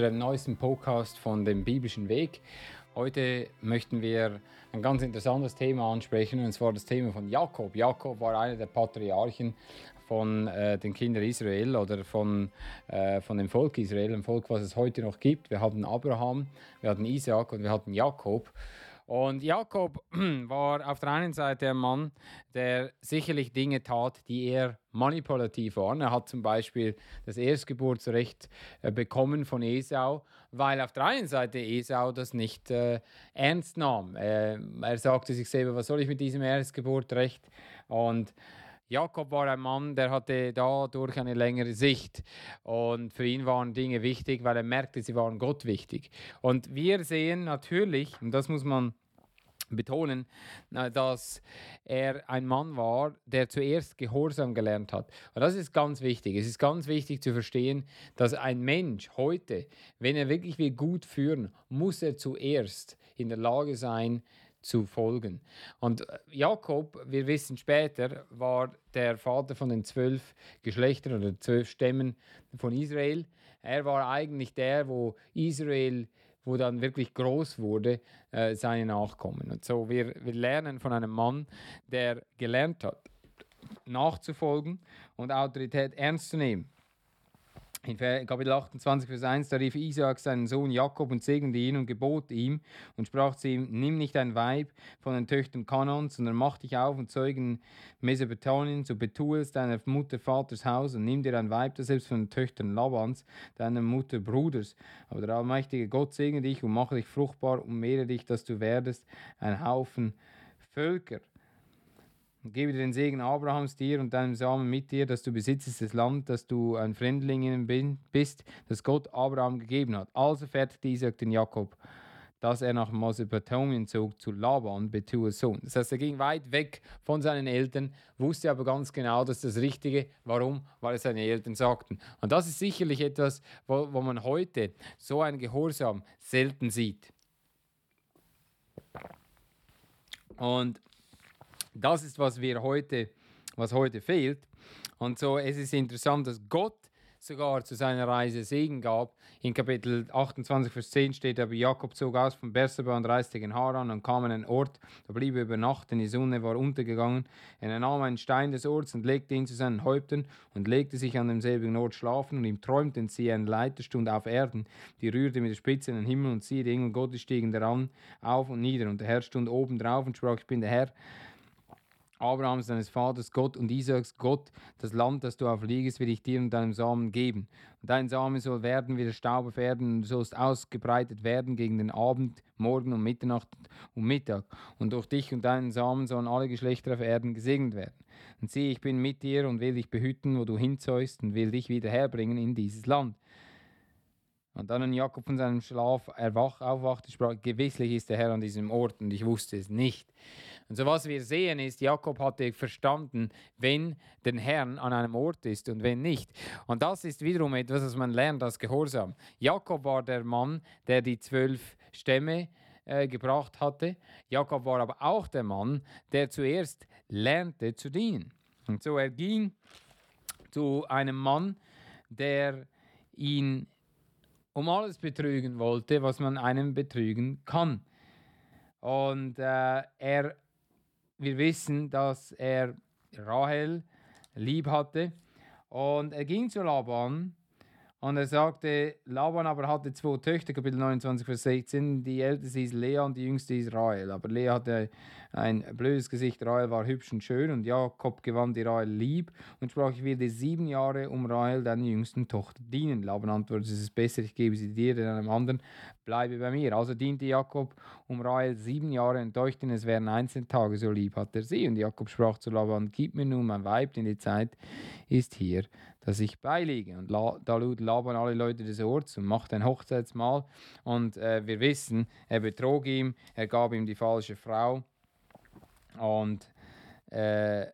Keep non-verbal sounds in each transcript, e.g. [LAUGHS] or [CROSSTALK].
Dem neuesten Podcast von dem biblischen Weg. Heute möchten wir ein ganz interessantes Thema ansprechen, und zwar das Thema von Jakob. Jakob war einer der Patriarchen von äh, den Kindern Israel oder von, äh, von dem Volk Israel, ein Volk, was es heute noch gibt. Wir hatten Abraham, wir hatten Isaac und wir hatten Jakob. Und Jakob [CLEARS THROAT] war auf der einen Seite ein Mann, der sicherlich Dinge tat, die eher manipulativ waren. Er hat zum Beispiel das Erstgeburtsrecht äh, bekommen von Esau, weil auf der einen Seite Esau das nicht äh, ernst nahm. Äh, er sagte sich selber, was soll ich mit diesem Erstgeburtsrecht? Und Jakob war ein Mann, der hatte dadurch eine längere Sicht. Und für ihn waren Dinge wichtig, weil er merkte, sie waren Gott wichtig. Und wir sehen natürlich, und das muss man betonen, dass er ein Mann war, der zuerst Gehorsam gelernt hat. Und das ist ganz wichtig. Es ist ganz wichtig zu verstehen, dass ein Mensch heute, wenn er wirklich will gut führen, muss er zuerst in der Lage sein, zu folgen. Und Jakob, wir wissen später, war der Vater von den zwölf Geschlechtern oder zwölf Stämmen von Israel. Er war eigentlich der, wo Israel wo dann wirklich groß wurde, äh, seine Nachkommen. Und so, wir, wir lernen von einem Mann, der gelernt hat, nachzufolgen und Autorität ernst zu nehmen. In Kapitel 28, Vers 1, da rief Isaak seinen Sohn Jakob und segnete ihn und gebot ihm und sprach zu ihm, nimm nicht ein Weib von den Töchtern Kanons, sondern mach dich auf und zeugen Mesopotamien, so betue es deiner Mutter Vaters Haus und nimm dir ein Weib, das selbst von den Töchtern Labans, deiner Mutter Bruders. Aber der allmächtige Gott segne dich und mache dich fruchtbar und mehre dich, dass du werdest ein Haufen Völker und gebe den Segen Abrahams dir und deinem Samen mit dir, dass du besitzest das Land, dass du ein Fremdling in bist, das Gott Abraham gegeben hat. Also fertigte Isaac den Jakob, dass er nach Mesopotamien zog zu Laban, Bethuels Sohn. Das heißt, er ging weit weg von seinen Eltern, wusste aber ganz genau, dass das Richtige. Warum? Weil es seine Eltern sagten. Und das ist sicherlich etwas, wo, wo man heute so einen Gehorsam selten sieht. Und das ist, was wir heute, was heute fehlt. Und so es ist interessant, dass Gott sogar zu seiner Reise Segen gab. In Kapitel 28, Vers 10 steht, aber Jakob zog aus von Berseba und reiste gegen Haran und kam an einen Ort, da blieb er über Nacht, denn die Sonne war untergegangen. Er nahm einen Stein des Orts und legte ihn zu seinen Häupten und legte sich an demselben Ort schlafen und ihm träumten sie eine Leiterstund auf Erden, die rührte mit der Spitze in den Himmel und siehe, die Engel Gottes stiegen daran auf und nieder und der Herr stund oben drauf und sprach, ich bin der Herr, Abrahams, deines Vaters Gott und Isaaks Gott, das Land, das du aufliegest, will ich dir und deinem Samen geben. Und dein Samen soll werden wie der Staub auf Erden, und du sollst ausgebreitet werden gegen den Abend, Morgen und Mitternacht und Mittag. Und durch dich und deinen Samen sollen alle Geschlechter auf Erden gesegnet werden. Und siehe, ich bin mit dir und will dich behüten, wo du hinzeugst, und will dich wieder herbringen in dieses Land. Und dann, wenn Jakob von seinem Schlaf erwach, aufwachte, sprach, gewisslich ist der Herr an diesem Ort, und ich wusste es nicht. Und so was wir sehen ist, Jakob hatte verstanden, wenn der Herrn an einem Ort ist und wenn nicht. Und das ist wiederum etwas, was man lernt als Gehorsam. Jakob war der Mann, der die zwölf Stämme äh, gebracht hatte. Jakob war aber auch der Mann, der zuerst lernte zu dienen. Und so er ging zu einem Mann, der ihn um alles betrügen wollte, was man einem betrügen kann. Und äh, er wir wissen, dass er Rahel lieb hatte. Und er ging zu Laban und er sagte, Laban aber hatte zwei Töchter, Kapitel 29, Vers 16. Die älteste ist Lea und die jüngste ist Rahel. Aber Lea hatte ein blödes Gesicht, Rahel war hübsch und schön. Und Jakob gewann die Rahel lieb und sprach, ich dir sieben Jahre um Rahel, deiner jüngsten Tochter, dienen. Laban antwortete, es ist besser, ich gebe sie dir, denn einem anderen bleibe bei mir. Also diente Jakob um Rahel sieben Jahre und deuchten, es wären 19 Tage, so lieb hat er sie. Und Jakob sprach zu Laban, gib mir nun mein Weib, denn die Zeit ist hier, dass ich beiliege. Und da lud Laban alle Leute des Orts und machte ein Hochzeitsmahl. Und äh, wir wissen, er betrog ihm, er gab ihm die falsche Frau. Und äh,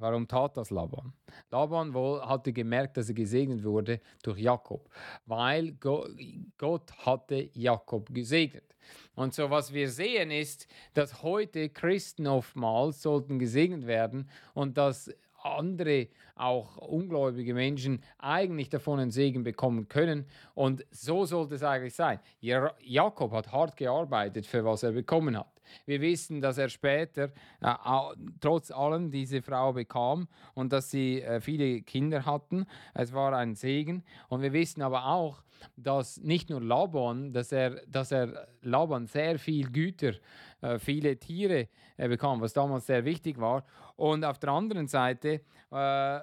Warum tat das Laban? Laban wohl hatte gemerkt, dass er gesegnet wurde durch Jakob, weil Gott hatte Jakob gesegnet. Und so was wir sehen ist, dass heute Christen oftmals sollten gesegnet werden und dass andere, auch ungläubige Menschen, eigentlich davon einen Segen bekommen können. Und so sollte es eigentlich sein. Jakob hat hart gearbeitet für was er bekommen hat. Wir wissen, dass er später äh, trotz allem diese Frau bekam und dass sie äh, viele Kinder hatten. Es war ein Segen. Und wir wissen aber auch, dass nicht nur Laban, dass er, dass er Laban sehr viel Güter, äh, viele Tiere äh, bekam, was damals sehr wichtig war. Und auf der anderen Seite äh,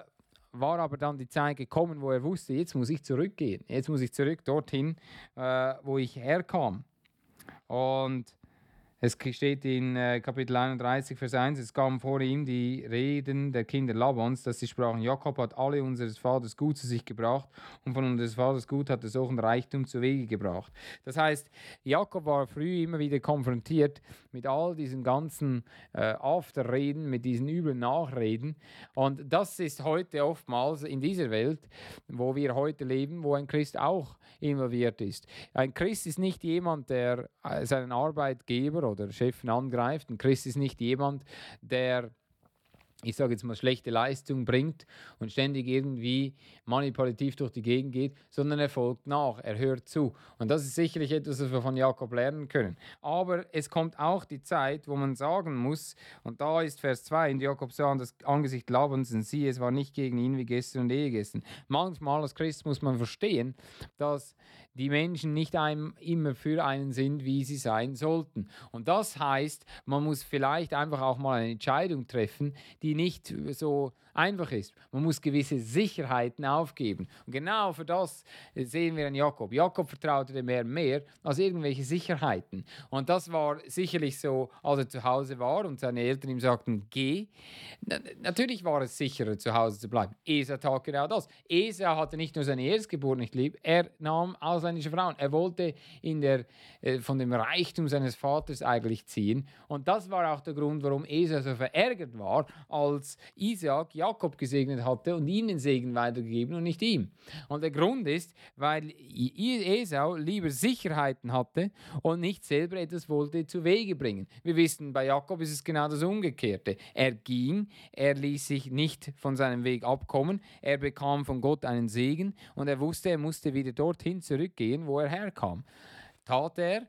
war aber dann die Zeit gekommen, wo er wusste, jetzt muss ich zurückgehen. Jetzt muss ich zurück dorthin, äh, wo ich herkam. Und es steht in äh, Kapitel 31, Vers 1, es kamen vor ihm die Reden der Kinder Labans, dass sie sprachen, Jakob hat alle unseres Vaters Gut zu sich gebracht und von unseres Vaters Gut hat er so einen Reichtum zu Wege gebracht. Das heißt, Jakob war früh immer wieder konfrontiert mit all diesen ganzen äh, Afterreden, mit diesen üblen Nachreden. Und das ist heute oftmals in dieser Welt, wo wir heute leben, wo ein Christ auch involviert ist. Ein Christ ist nicht jemand, der äh, seinen Arbeitgeber oder Chef angreift. Ein Christ ist nicht jemand, der ich sage jetzt mal, schlechte Leistung bringt und ständig irgendwie manipulativ durch die Gegend geht, sondern er folgt nach, er hört zu. Und das ist sicherlich etwas, was wir von Jakob lernen können. Aber es kommt auch die Zeit, wo man sagen muss, und da ist Vers 2, und Jakob sah an das Angesicht Labans und siehe, es war nicht gegen ihn wie gestern und Ehegestern. Manchmal als Christ muss man verstehen, dass die Menschen nicht einem immer für einen sind, wie sie sein sollten. Und das heißt, man muss vielleicht einfach auch mal eine Entscheidung treffen, die nicht so einfach ist. Man muss gewisse Sicherheiten aufgeben. Und genau für das sehen wir an Jakob. Jakob vertraute dem Herrn mehr als irgendwelche Sicherheiten. Und das war sicherlich so, als er zu Hause war und seine Eltern ihm sagten, geh. natürlich war es sicherer, zu Hause zu bleiben. Esau tat genau das. Esau hatte nicht nur seine Erstgeburt nicht lieb, er nahm ausländische Frauen. Er wollte in der, äh, von dem Reichtum seines Vaters eigentlich ziehen. Und das war auch der Grund, warum Esau so verärgert war, als Isaac Jakob gesegnet hatte und ihm den Segen weitergegeben und nicht ihm. Und der Grund ist, weil Esau lieber Sicherheiten hatte und nicht selber etwas wollte zu Wege bringen. Wir wissen, bei Jakob ist es genau das Umgekehrte. Er ging, er ließ sich nicht von seinem Weg abkommen, er bekam von Gott einen Segen und er wusste, er musste wieder dorthin zurückgehen, wo er herkam. Tat er,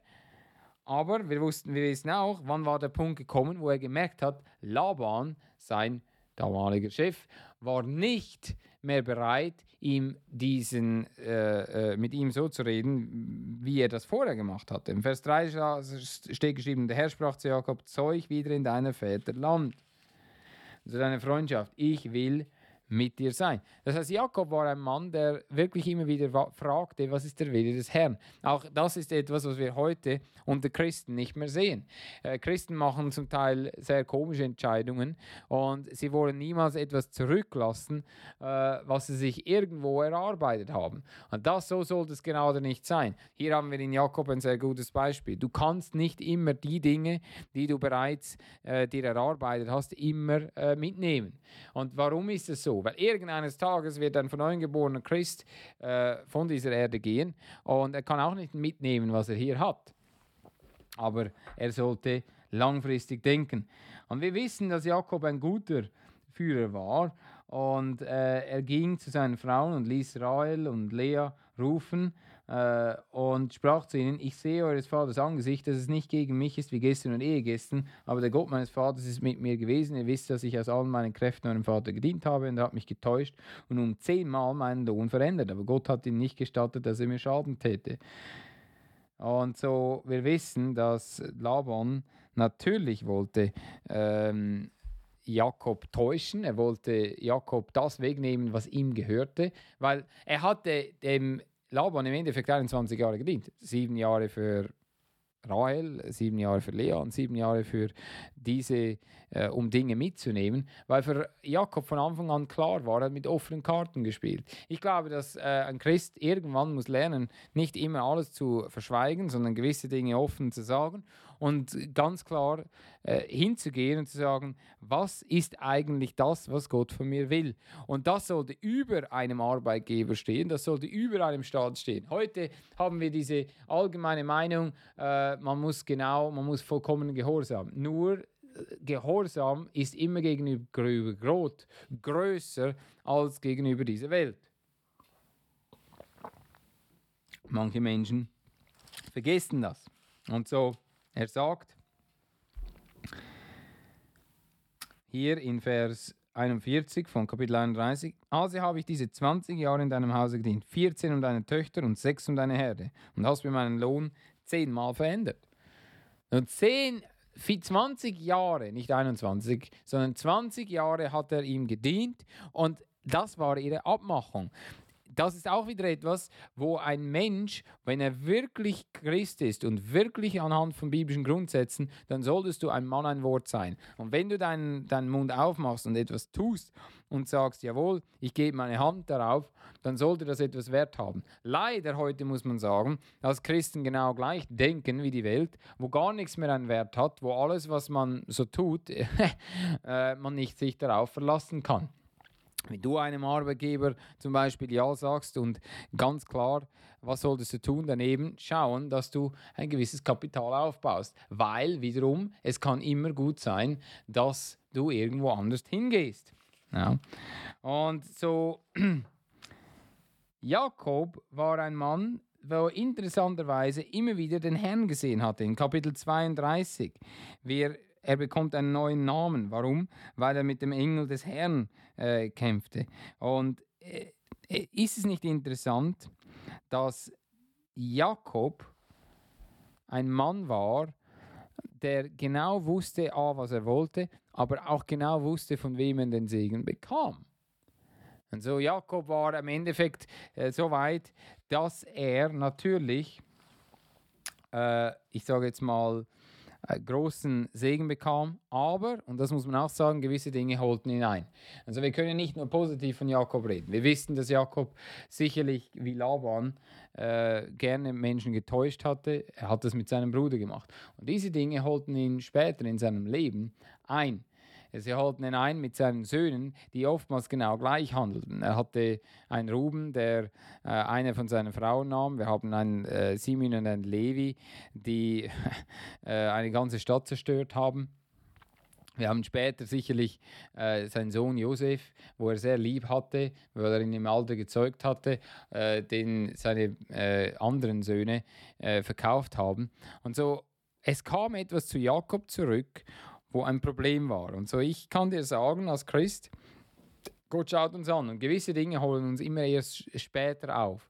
aber wir wussten, wir wissen auch, wann war der Punkt gekommen, wo er gemerkt hat, Laban, sein damaliger Chef, war nicht mehr bereit, ihm diesen, äh, äh, mit ihm so zu reden, wie er das vorher gemacht hatte. Im Vers 3 steht geschrieben, der Herr sprach zu Jakob, zeug wieder in deiner Väter Land. Also deine Freundschaft, ich will mit dir sein. Das heißt, Jakob war ein Mann, der wirklich immer wieder fragte, was ist der Wille des Herrn. Auch das ist etwas, was wir heute unter Christen nicht mehr sehen. Äh, Christen machen zum Teil sehr komische Entscheidungen und sie wollen niemals etwas zurücklassen, äh, was sie sich irgendwo erarbeitet haben. Und das so sollte es genau nicht sein. Hier haben wir in Jakob ein sehr gutes Beispiel. Du kannst nicht immer die Dinge, die du bereits äh, dir erarbeitet hast, immer äh, mitnehmen. Und warum ist es Weil irgendeines Tages wird ein von neuem geborener Christ äh, von dieser Erde gehen und er kann auch nicht mitnehmen, was er hier hat. Aber er sollte langfristig denken. Und wir wissen, dass Jakob ein guter Führer war und äh, er ging zu seinen Frauen und ließ Rahel und Lea rufen äh, und sprach zu ihnen, ich sehe eures Vaters Angesicht, dass es nicht gegen mich ist wie gestern und Ehegestern, aber der Gott meines Vaters ist mit mir gewesen. Ihr wisst, dass ich aus allen meinen Kräften eurem Vater gedient habe und er hat mich getäuscht und um zehnmal meinen Lohn verändert. Aber Gott hat ihm nicht gestattet, dass er mir Schaden täte. Und so, wir wissen, dass Laban natürlich wollte ähm, Jakob täuschen. Er wollte Jakob das wegnehmen, was ihm gehörte, weil er hatte dem Laban im Endeffekt 21 Jahre gedient. Sieben Jahre für Rahel, sieben Jahre für Lea und sieben Jahre für diese, äh, um Dinge mitzunehmen, weil für Jakob von Anfang an klar war, er hat mit offenen Karten gespielt. Ich glaube, dass äh, ein Christ irgendwann muss lernen, nicht immer alles zu verschweigen, sondern gewisse Dinge offen zu sagen und ganz klar äh, hinzugehen und zu sagen, was ist eigentlich das, was Gott von mir will? Und das sollte über einem Arbeitgeber stehen, das sollte über einem Staat stehen. Heute haben wir diese allgemeine Meinung, äh, man muss genau, man muss vollkommen gehorsam. Nur Gehorsam ist immer gegenüber Gott größer als gegenüber dieser Welt. Manche Menschen vergessen das. Und so er sagt hier in Vers 41 von Kapitel 31, also habe ich diese 20 Jahre in deinem Hause gedient, 14 um deine Töchter und 6 um deine Herde und hast mir meinen Lohn zehnmal verändert. Und 10, 20 Jahre, nicht 21, sondern 20 Jahre hat er ihm gedient und das war ihre Abmachung das ist auch wieder etwas, wo ein Mensch, wenn er wirklich Christ ist und wirklich anhand von biblischen Grundsätzen, dann solltest du ein Mann, ein Wort sein. Und wenn du deinen, deinen Mund aufmachst und etwas tust und sagst, jawohl, ich gebe meine Hand darauf, dann sollte das etwas Wert haben. Leider heute muss man sagen, dass Christen genau gleich denken wie die Welt, wo gar nichts mehr einen Wert hat, wo alles, was man so tut, [LAUGHS] äh, man nicht sich darauf verlassen kann. Wenn du einem Arbeitgeber zum Beispiel Ja sagst und ganz klar, was solltest du tun? Daneben schauen, dass du ein gewisses Kapital aufbaust, weil wiederum es kann immer gut sein, dass du irgendwo anders hingehst. Ja. Und so, [CLEARS THROAT] Jakob war ein Mann, der interessanterweise immer wieder den Herrn gesehen hatte. In Kapitel 32, wir er bekommt einen neuen Namen. Warum? Weil er mit dem Engel des Herrn äh, kämpfte. Und äh, äh, ist es nicht interessant, dass Jakob ein Mann war, der genau wusste, A, was er wollte, aber auch genau wusste, von wem er den Segen bekam. Und so Jakob war im Endeffekt äh, so weit, dass er natürlich, äh, ich sage jetzt mal, großen Segen bekam. Aber, und das muss man auch sagen, gewisse Dinge holten ihn ein. Also wir können nicht nur positiv von Jakob reden. Wir wissen, dass Jakob sicherlich wie Laban äh, gerne Menschen getäuscht hatte. Er hat das mit seinem Bruder gemacht. Und diese Dinge holten ihn später in seinem Leben ein. Sie halten ihn ein mit seinen Söhnen, die oftmals genau gleich handelten. Er hatte einen Ruben, der äh, eine von seinen Frauen nahm. Wir haben einen äh, Simeon und einen Levi, die [LAUGHS] äh, eine ganze Stadt zerstört haben. Wir haben später sicherlich äh, seinen Sohn Josef, wo er sehr lieb hatte, weil er ihn im Alter gezeugt hatte, äh, den seine äh, anderen Söhne äh, verkauft haben. Und so, es kam etwas zu Jakob zurück wo ein Problem war. Und so, ich kann dir sagen, als Christ, Gott schaut uns an und gewisse Dinge holen uns immer erst später auf.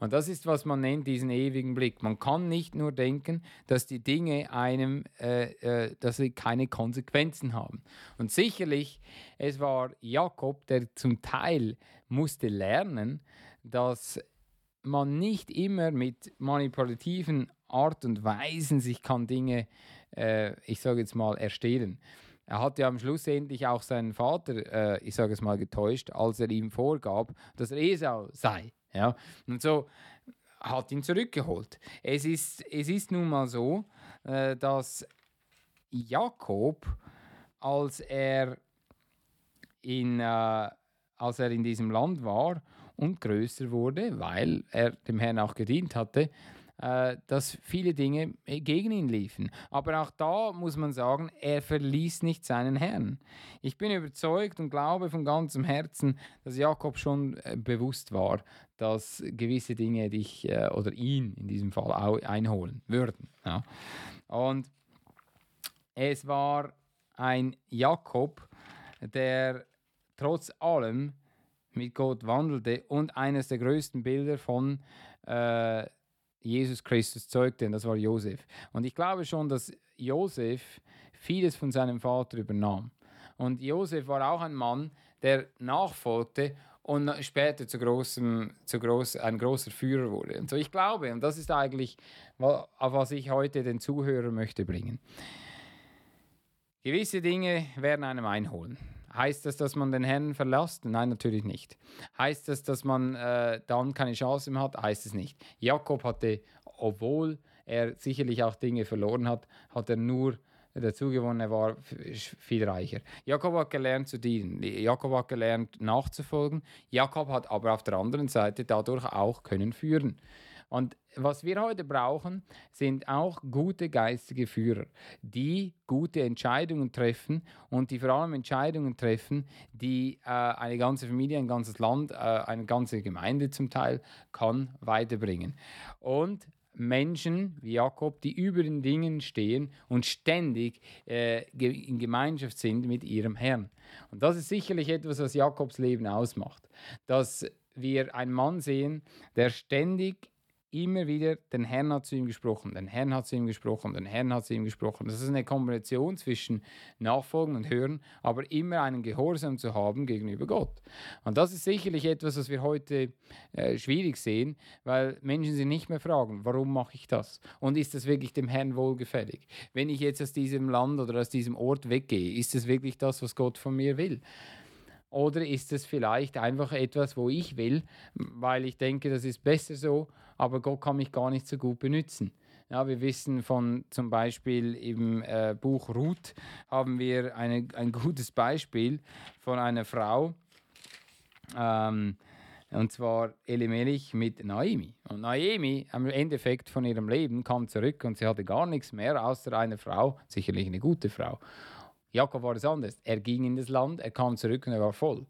Und das ist, was man nennt, diesen ewigen Blick. Man kann nicht nur denken, dass die Dinge einem, äh, äh, dass sie keine Konsequenzen haben. Und sicherlich, es war Jakob, der zum Teil musste lernen, dass man nicht immer mit manipulativen Art und Weisen sich kann Dinge äh, ich sage jetzt mal, erstehen. Er hat ja am Schluss endlich auch seinen Vater, äh, ich sage es mal, getäuscht, als er ihm vorgab, dass er Esau sei. Ja? Und so hat ihn zurückgeholt. Es ist, es ist nun mal so, äh, dass Jakob, als er, in, äh, als er in diesem Land war und größer wurde, weil er dem Herrn auch gedient hatte, dass viele Dinge äh, gegen ihn liefen. Aber auch da muss man sagen, er verließ nicht seinen Herrn. Ich bin überzeugt und glaube von ganzem Herzen, dass Jakob schon äh, bewusst war, dass gewisse Dinge dich oder ihn in diesem Fall auch einholen würden. Ja. Und es war ein Jakob, der trotz allem mit Gott wandelte und eines der größten Bilder von äh, Jesus Christus zeugte, und das war Josef. Und ich glaube schon, dass Josef vieles von seinem Vater übernahm. Und Josef war auch ein Mann, der nachfolgte und später zu großem, zu groß, ein großer Führer wurde. Und so ich glaube, und das ist eigentlich, auf was ich heute den Zuhörer möchte bringen. Gewisse Dinge werden einem einholen. Heißt das, dass man den Herrn verlässt? Nein, natürlich nicht. Heißt das, dass man äh, dann keine Chance mehr hat? Heißt es nicht. Jakob hatte, obwohl er sicherlich auch Dinge verloren hat, hat er nur dazu gewonnen, er war viel reicher. Jakob hat gelernt zu dienen. Jakob hat gelernt nachzufolgen. Jakob hat aber auf der anderen Seite dadurch auch können führen. Und was wir heute brauchen, sind auch gute geistige Führer, die gute Entscheidungen treffen und die vor allem Entscheidungen treffen, die äh, eine ganze Familie, ein ganzes Land, äh, eine ganze Gemeinde zum Teil kann weiterbringen. Und Menschen wie Jakob, die über den Dingen stehen und ständig äh, in Gemeinschaft sind mit ihrem Herrn. Und das ist sicherlich etwas, was Jakobs Leben ausmacht. Dass wir einen Mann sehen, der ständig immer wieder, den Herrn hat zu ihm gesprochen, den Herrn hat zu ihm gesprochen, den Herrn hat zu ihm gesprochen. Das ist eine Kombination zwischen Nachfolgen und Hören, aber immer einen Gehorsam zu haben gegenüber Gott. Und das ist sicherlich etwas, was wir heute äh, schwierig sehen, weil Menschen sich nicht mehr fragen, warum mache ich das? Und ist das wirklich dem Herrn wohlgefällig? Wenn ich jetzt aus diesem Land oder aus diesem Ort weggehe, ist das wirklich das, was Gott von mir will? Oder ist es vielleicht einfach etwas, wo ich will, weil ich denke, das ist besser so, aber Gott kann mich gar nicht so gut benutzen? Ja, wir wissen von zum Beispiel im äh, Buch Ruth haben wir eine, ein gutes Beispiel von einer Frau, ähm, und zwar Elimelech mit Naomi. Und Naomi am Endeffekt von ihrem Leben kam zurück und sie hatte gar nichts mehr außer eine Frau, sicherlich eine gute Frau. Jakob war es anders. Er ging in das Land, er kam zurück und er war voll.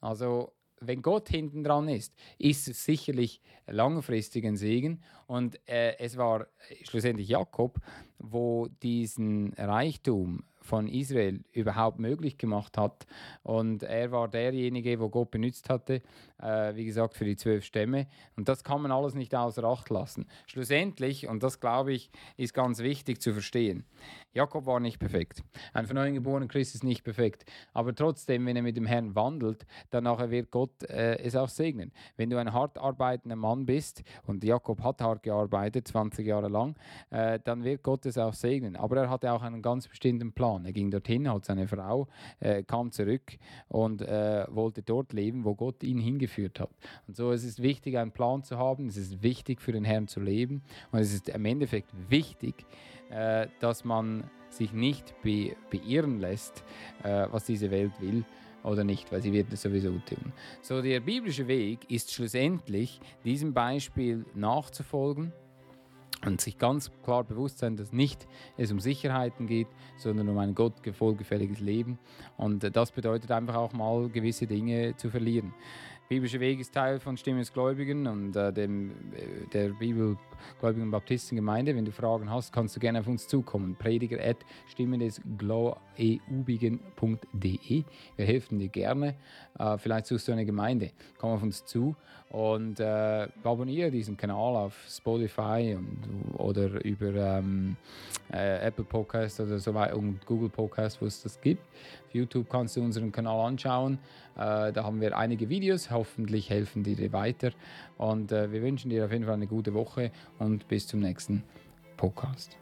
Also, wenn Gott hinten dran ist, ist es sicherlich langfristig ein Segen. Und äh, es war schlussendlich Jakob, wo diesen Reichtum von Israel überhaupt möglich gemacht hat. Und er war derjenige, wo Gott benutzt hatte, äh, wie gesagt, für die zwölf Stämme. Und das kann man alles nicht außer Acht lassen. Schlussendlich, und das glaube ich, ist ganz wichtig zu verstehen, Jakob war nicht perfekt. Ein von neuem geborener Christ ist nicht perfekt. Aber trotzdem, wenn er mit dem Herrn wandelt, dann wird Gott äh, es auch segnen. Wenn du ein hart arbeitender Mann bist, und Jakob hat hart gearbeitet, 20 Jahre lang, äh, dann wird Gott es auch segnen. Aber er hatte auch einen ganz bestimmten Plan. Plan. Er ging dorthin, hat seine Frau, äh, kam zurück und äh, wollte dort leben, wo Gott ihn hingeführt hat. Und so es ist wichtig, einen Plan zu haben. Es ist wichtig, für den Herrn zu leben. Und es ist im Endeffekt wichtig, äh, dass man sich nicht be beirren lässt, äh, was diese Welt will oder nicht, weil sie wird es sowieso tun. So, der biblische Weg ist schlussendlich diesem Beispiel nachzufolgen und sich ganz klar bewusst sein, dass nicht es um Sicherheiten geht, sondern um ein Gott wohlgefälliges Leben. Und das bedeutet einfach auch mal gewisse Dinge zu verlieren. Biblische Weg ist Teil von Stimme des Gläubigen und äh, dem, äh, der Bibelgläubigen Baptistengemeinde. Wenn du Fragen hast, kannst du gerne auf uns zukommen. Prediger at stimme des Wir helfen dir gerne. Äh, vielleicht suchst du eine Gemeinde. Komm auf uns zu und äh, abonniere diesen Kanal auf Spotify und, oder über ähm, äh, Apple Podcast oder so weiter und Google Podcast, wo es das gibt. Auf YouTube kannst du unseren Kanal anschauen. Äh, da haben wir einige Videos. Hoffentlich helfen die dir weiter. Und äh, wir wünschen dir auf jeden Fall eine gute Woche und bis zum nächsten Podcast.